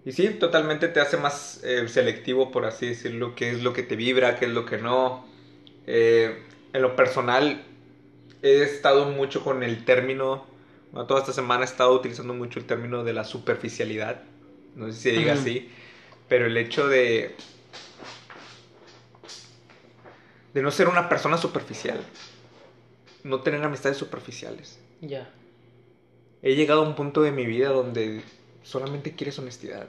Y sí, totalmente te hace más eh, selectivo, por así decirlo, qué es lo que te vibra, qué es lo que no. Eh, en lo personal, he estado mucho con el término, bueno, toda esta semana he estado utilizando mucho el término de la superficialidad, no sé si se diga Ujú. así, pero el hecho de, de no ser una persona superficial, no tener amistades superficiales. Ya. He llegado a un punto de mi vida donde solamente quieres honestidad.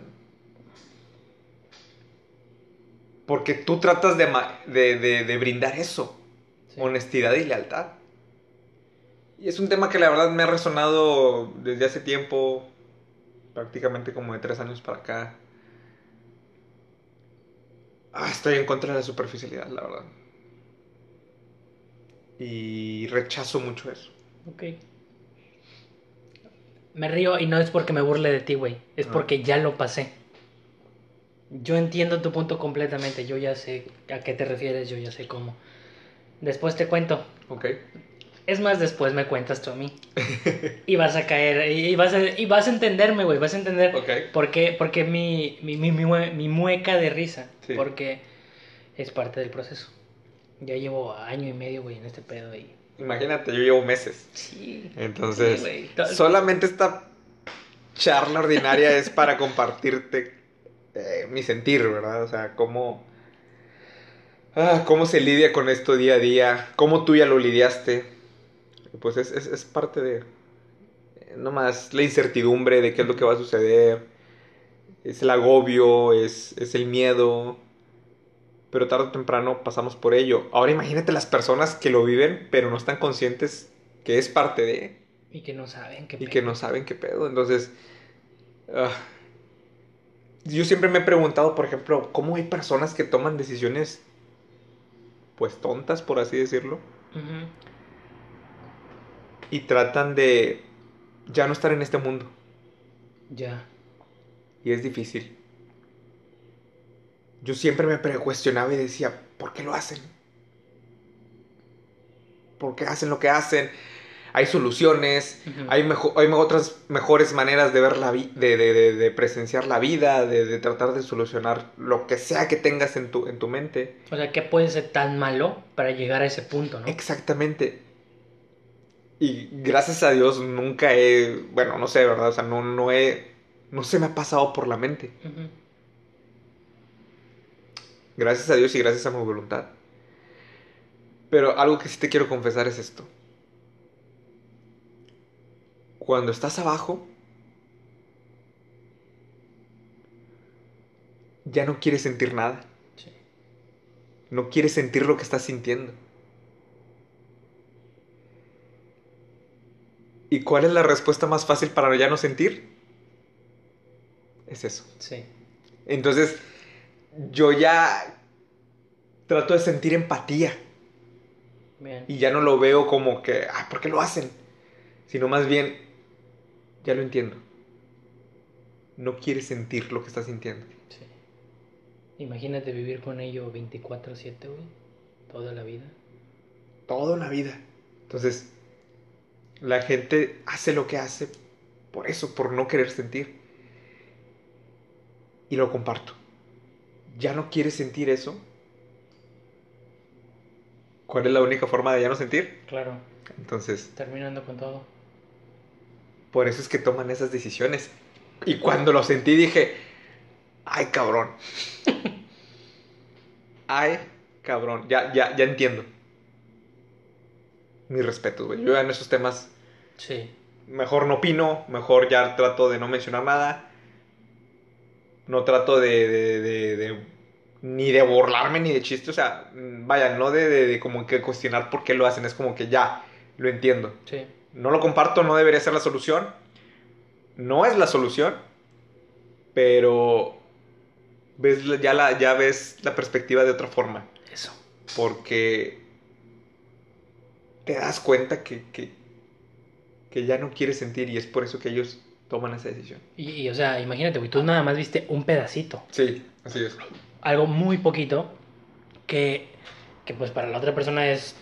Porque tú tratas de, de, de- de brindar eso, Sí. honestidad y lealtad. Y es un tema que la verdad me ha resonado desde hace tiempo, prácticamente como de tres años para acá. Ah, estoy en contra de la superficialidad, la verdad. Y rechazo mucho eso. Ok. Me río y no es porque me burle de ti, güey. Es Ah. porque ya lo pasé. Yo entiendo tu punto completamente. Yo ya sé a qué te refieres, yo ya sé cómo. Después te cuento. Ok. Es más, después me cuentas tú a mí. y vas a caer, y vas a, y vas a entenderme, güey. Vas a entender Ok. por qué, por qué mi, mi, mi, mi mueca de risa. Sí. Porque es parte del proceso. Ya llevo año y medio, güey, en este pedo. Y... Imagínate, yo llevo meses. Sí. Entonces, Sí, solamente esta charla ordinaria es para compartirte eh, mi sentir, ¿verdad? O sea, cómo, ah, cómo se lidia con esto día a día, cómo tú ya lo lidiaste. Pues es, es, es parte de, eh, nomás la incertidumbre de qué es lo que va a suceder, es el agobio, es, es el miedo. Pero tarde o temprano pasamos por ello. Ahora imagínate las personas que lo viven, pero no están conscientes que es parte de Y que no saben qué y pedo. que no saben qué pedo. Entonces, ah, yo siempre me he preguntado, por ejemplo, cómo hay personas que toman decisiones, pues tontas, por así decirlo, y tratan de ya no estar en este mundo. Ya. Y es difícil. Yo siempre me cuestionaba y decía, ¿por qué lo hacen? ¿Por qué hacen lo que hacen? Hay soluciones, hay, mejo- hay otras mejores maneras de ver la de, de- de- de presenciar la vida, de, tratar de solucionar lo que sea que tengas en tu, en tu mente. O sea, ¿qué puede ser tan malo para llegar a ese punto, no? Exactamente. Y gracias a Dios nunca he, bueno, no sé, ¿verdad? O sea, no, no he, no se me ha pasado por la mente. Gracias a Dios y gracias a mi voluntad. Pero algo que sí te quiero confesar es esto. Cuando estás abajo, ya no quieres sentir nada. Sí. No quieres sentir lo que estás sintiendo. ¿Y cuál es la respuesta más fácil para ya no sentir? Es eso. Sí. Entonces, yo ya trato de sentir empatía Bien. y ya no lo veo como que, ah, ¿por qué lo hacen? Sino más bien, ya lo entiendo. No quieres sentir lo que estás sintiendo. Sí. Imagínate vivir con ello 24-7, güey. Toda la vida. Toda una vida. Entonces, la gente hace lo que hace por eso, por no querer sentir. Y lo comparto. ¿Ya no quieres sentir eso? ¿Cuál es la única forma de ya no sentir? Claro. Entonces, Terminando con todo. por eso es que toman esas decisiones. Y cuando lo sentí dije, ay cabrón. ay cabrón. Ya, ya, ya entiendo. Mis respetos, güey. Yo en esos temas Sí. mejor no opino, mejor ya trato de no mencionar nada. No trato de, de- de- de- ni de burlarme ni de chiste, o sea, mm, vaya, no de, como que cuestionar por qué lo hacen, es como que ya, lo entiendo. Sí. No lo comparto, no debería ser la solución. No es la solución, pero ves ya, la, ya ves la perspectiva de otra forma, Eso. porque te das cuenta que, que, que ya no quieres sentir y es por eso que ellos toman esa decisión. Y, y, o sea, imagínate, güey, tú nada más viste un pedacito. Sí, así es. Algo muy poquito que, que pues para la otra persona es...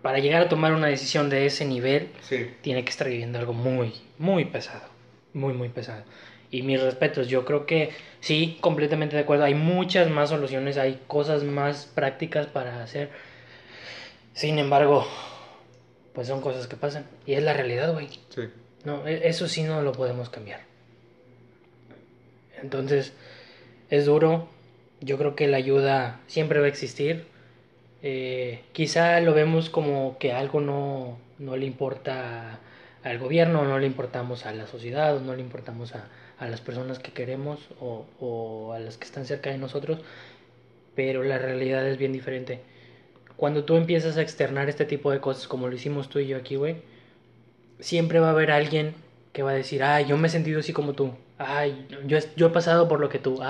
Para llegar a tomar una decisión de ese nivel, Sí, tiene que estar viviendo algo muy, muy pesado. Muy, muy pesado. Y mis respetos, yo creo que sí, completamente de acuerdo. Hay muchas más soluciones, hay cosas más prácticas para hacer. Sin embargo, pues son cosas que pasan. Y es la realidad, güey. Sí. No, e- eso sí no lo podemos cambiar. Entonces, es duro. Yo creo que la ayuda siempre va a existir. Eh, quizá lo vemos como que algo no, no le importa al gobierno, no le importamos a la sociedad, no le importamos a, a las personas que queremos o, o a las que están cerca de nosotros, pero la realidad es bien diferente. Cuando tú empiezas a externar este tipo de cosas, como lo hicimos tú y yo aquí, güey, siempre va a haber alguien que va a decir, ay, yo me he sentido así como tú, ay, yo, yo he pasado por lo que tú,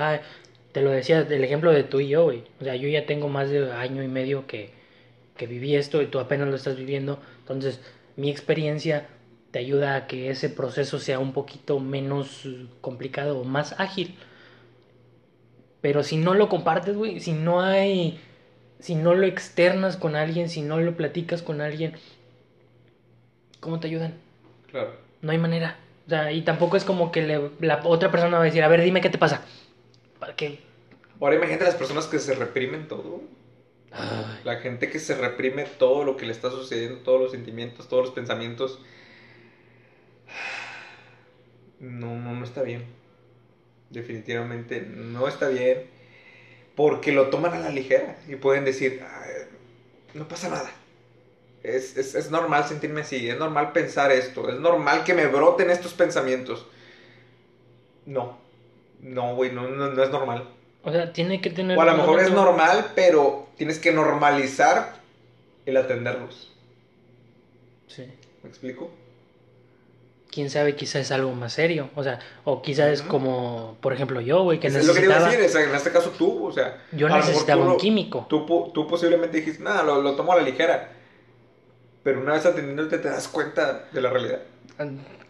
te lo decía, el ejemplo de tú y yo, güey, o sea, yo ya tengo más de año y medio que, que viví esto y tú apenas lo estás viviendo, entonces mi experiencia te ayuda a que ese proceso sea un poquito menos complicado o más ágil. Pero si no lo compartes, güey, si no hay, si no lo externas con alguien, si no lo platicas con alguien, ¿cómo te ayudan? Claro. No hay manera. O sea, y tampoco es como que le- la otra persona va a decir, a ver, dime qué te pasa. Para que... Ahora imagínate las personas que se reprimen todo. Ay, La gente que se reprime todo lo que le está sucediendo, todos los sentimientos, todos los pensamientos. No, no, no está bien. Definitivamente no está bien. Porque lo toman a la ligera y pueden decir, "Ay, no pasa nada. Es, es, es normal sentirme así, es normal pensar esto, es normal que me broten estos pensamientos. No, no, güey, no, no, no es normal. O sea, tiene que tener... O a lo mejor es normal, pero tienes que normalizar el atenderlos. Sí. ¿Me explico? Quién sabe, quizá es algo más serio. O sea, o quizá es Ujú. como, por ejemplo, yo, güey, que es lo que te iba a necesitaba... decir, en este caso tú, o sea, Yo necesitaba tú un químico. Tú, po- tú posiblemente dijiste, nada, lo, lo tomo a la ligera. Pero una vez atendiéndote te das cuenta de la realidad.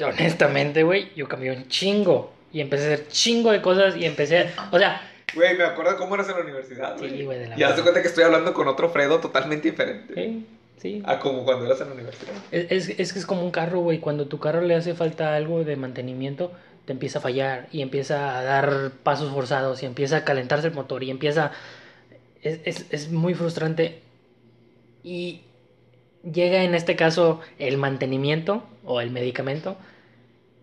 Honestamente, güey, yo cambié un chingo. Y empecé a hacer chingo de cosas y empecé... O sea, Güey, me acuerdo cómo eras en la universidad, güey. Sí, güey, de la y haz cuenta que estoy hablando con otro Fredo totalmente diferente. sí, sí. A como cuando eras en la universidad. Es, es, es que es como un carro, güey. Cuando tu carro le hace falta algo de mantenimiento, te empieza a fallar y empieza a dar pasos forzados y empieza a calentarse el motor y empieza... Es, es, es muy frustrante. Y llega en este caso el mantenimiento o el medicamento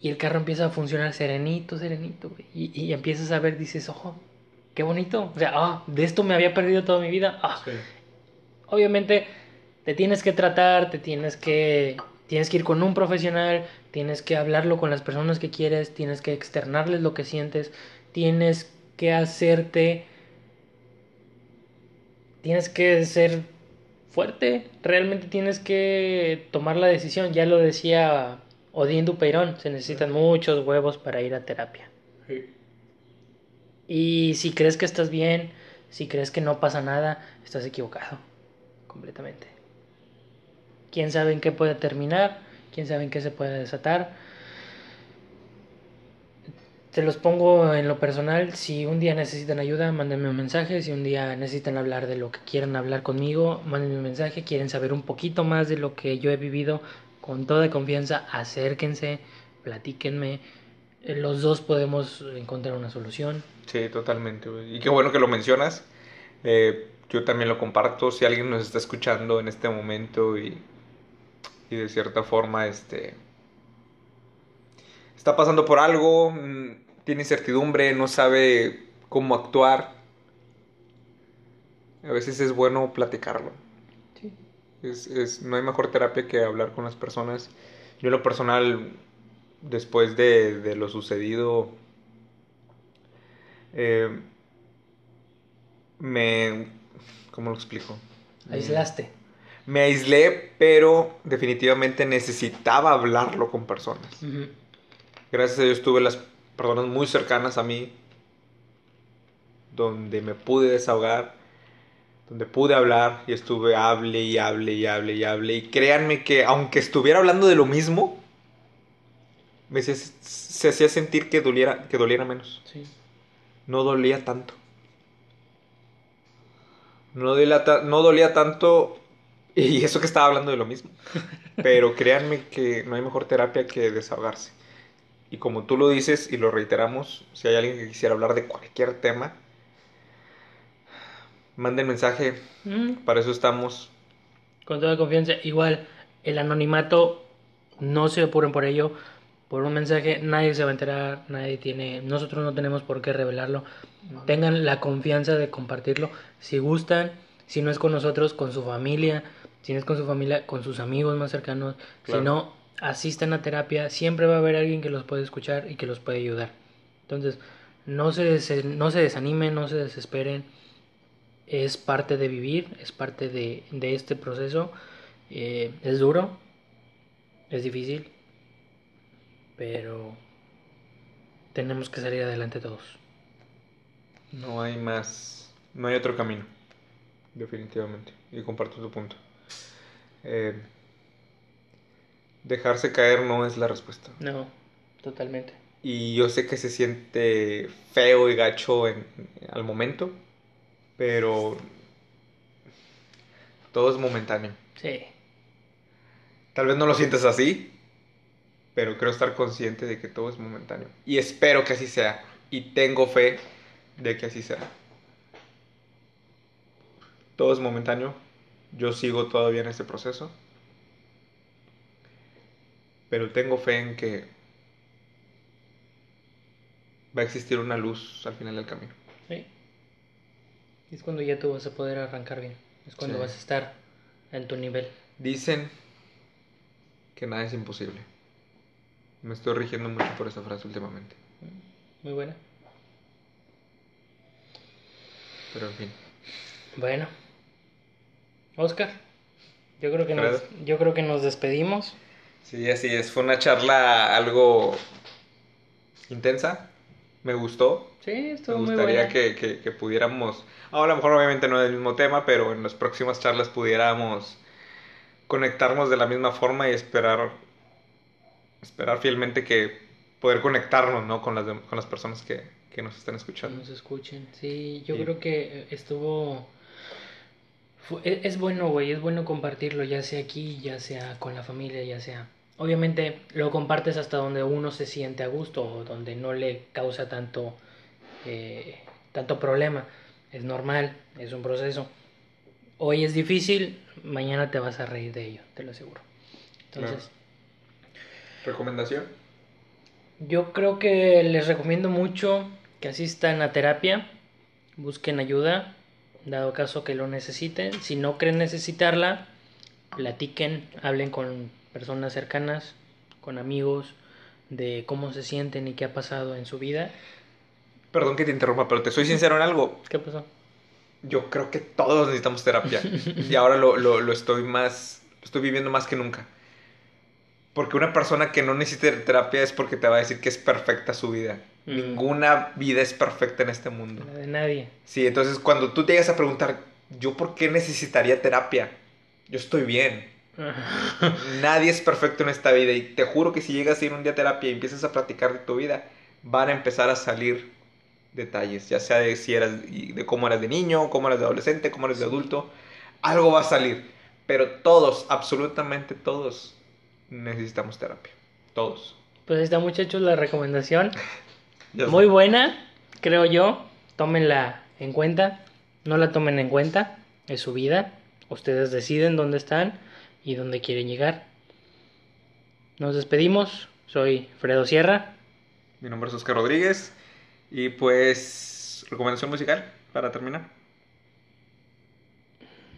y el carro empieza a funcionar serenito, serenito. Y, y empiezas a ver, dices, ojo, qué bonito. O sea, ah, de esto me había perdido toda mi vida. Ah, Sí. obviamente te tienes que tratar, te tienes que tienes que ir con un profesional, tienes que hablarlo con las personas que quieres, tienes que externarles lo que sientes, tienes que hacerte tienes que ser fuerte, realmente tienes que tomar la decisión, ya lo decía Odín Dupeirón, se necesitan muchos huevos para ir a terapia. Sí. Y si crees que estás bien, si crees que no pasa nada, estás equivocado. Completamente. Quién sabe en qué puede terminar, quién sabe en qué se puede desatar. Te los pongo en lo personal. Si un día necesitan ayuda, mándenme un mensaje. Si un día necesitan hablar de lo que quieran hablar conmigo, mándenme un mensaje. Quieren saber un poquito más de lo que yo he vivido, con toda confianza, acérquense, platíquenme. Eh, Los dos podemos encontrar una solución. Sí, totalmente. Y qué bueno que lo mencionas. Eh, yo también lo comparto. Si alguien nos está escuchando en este momento y, y de cierta forma este, está pasando por algo, mm, tiene incertidumbre, no sabe cómo actuar, a veces es bueno platicarlo. Sí. Es, es- no hay mejor terapia que hablar con las personas. Yo en lo personal, después de, de lo sucedido, eh, me... ¿Cómo lo explico? Aislaste. Me aislé, pero definitivamente necesitaba hablarlo con personas. Gracias a Dios tuve las personas muy cercanas a mí, donde me pude desahogar, donde pude hablar y estuve hable y hable y hable y hable. Y créanme que aunque estuviera hablando de lo mismo, me se hacía sentir que doliera, que doliera menos. Sí. No dolía tanto. No dolía, no dolía tanto y eso que estaba hablando de lo mismo. Pero créanme que no hay mejor terapia que desahogarse. Y como tú lo dices y lo reiteramos, si hay alguien que quisiera hablar de cualquier tema, manden mensaje. Mm, Para eso estamos. Con toda confianza. Igual, el anonimato, no se apuren por ello. Por un mensaje, nadie se va a enterar, nadie tiene. Nosotros no tenemos por qué revelarlo. Tengan la confianza de compartirlo. Si gustan, si no es con nosotros, con su familia. Si no es con su familia, con sus amigos más cercanos. Claro. Si no, asistan a terapia. Siempre va a haber alguien que los puede escuchar y que los puede ayudar. Entonces, no se, no se desanimen, no se desesperen. Es parte de vivir, es parte de, de este proceso. Eh, es duro, es difícil, pero tenemos que salir adelante todos. No hay más. No hay otro camino. Definitivamente. Y comparto tu punto. Eh, dejarse caer no es la respuesta. No, totalmente. Y yo sé que se siente feo y gacho en, al momento, pero todo es momentáneo. Sí, Tal vez no lo sientes así, pero creo estar consciente de que todo es momentáneo. Y espero que así sea. Y tengo fe de que así sea. Todo es momentáneo. Yo sigo todavía en ese proceso. Pero tengo fe en que va a existir una luz al final del camino. sí. Es cuando ya tú vas a poder arrancar bien. Es cuando Sí. vas a estar en tu nivel. Dicen que nada es imposible. Me estoy rigiendo mucho por esa frase últimamente. Muy buena. Pero en fin. Bueno. Oscar, yo creo que nos, yo creo que nos despedimos. Sí, así es. Fue una charla algo intensa. Me gustó. Sí, Me estuvo muy gustaría buena. que, que- que pudiéramos, ahora a lo mejor obviamente no del mismo tema, pero en las próximas charlas pudiéramos conectarnos de la misma forma y esperar, esperar fielmente que poder conectarnos, ¿no? Con las, con las personas que, que nos están escuchando. nos escuchen. Sí, yo creo que estuvo... e- Es bueno, güey, es bueno compartirlo, ya sea aquí, ya sea con la familia, ya sea... Obviamente lo compartes hasta donde uno se siente a gusto o donde no le causa tanto, eh, tanto problema. Es normal, es un proceso. Hoy es difícil, mañana te vas a reír de ello, te lo aseguro. Entonces, ¿Recomendación? yo creo que les recomiendo mucho que asistan a terapia, busquen ayuda, dado caso que lo necesiten. Si no creen necesitarla, platiquen, hablen con personas cercanas, con amigos, de cómo se sienten y qué ha pasado en su vida. Perdón que te interrumpa, pero te soy sincero en algo. ¿Qué pasó? Yo creo que todos necesitamos terapia. y ahora lo, lo, lo estoy más, lo estoy viviendo más que nunca. Porque una persona que no necesita terapia es porque te va a decir que es perfecta su vida. Mm. Ninguna vida es perfecta en este mundo. La de nadie. Sí, entonces cuando tú te llegas a preguntar, ¿yo por qué necesitaría terapia? Yo estoy bien. Nadie es perfecto en esta vida y te juro que si llegas a ir un día a terapia y empiezas a platicar de tu vida, van a empezar a salir detalles, ya sea de si eras de cómo eras de niño, cómo eras de adolescente, cómo eres de adulto, algo va a salir, pero todos, absolutamente todos necesitamos terapia. Todos. Pues ahí está muchachos la recomendación. Muy sé. buena, creo yo. Tómenla en cuenta. No la tomen en cuenta. Es su vida. Ustedes deciden dónde están y dónde quieren llegar. Nos despedimos. Soy Fredo Sierra. Mi nombre es Oscar Rodríguez y pues recomendación musical para terminar.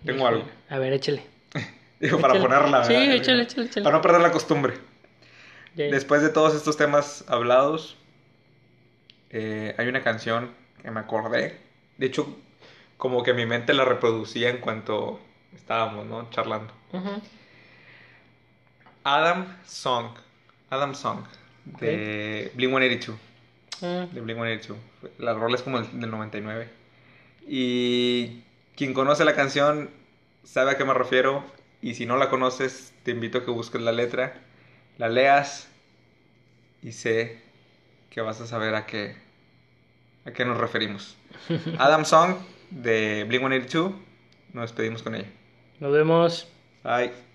Tengo algo. A ver, échale. Digo, para Échale. ponerla. Sí, échale, échale, échale. Para no perder la costumbre. Después de todos estos temas hablados, eh, hay una canción que me acordé. De hecho, como que mi mente la reproducía en cuanto estábamos, ¿no? Charlando. Adam Song. Adam Song. De Blink 182. Mm, De Blink 182. La rola es como el- del 99. Y quien conoce la canción sabe a qué me refiero. Y si no la conoces, te invito a que busques la letra, la leas y sé que vas a saber a qué, a qué nos referimos. Adam Song de Blink 182. Nos despedimos con ella. Nos vemos. Bye.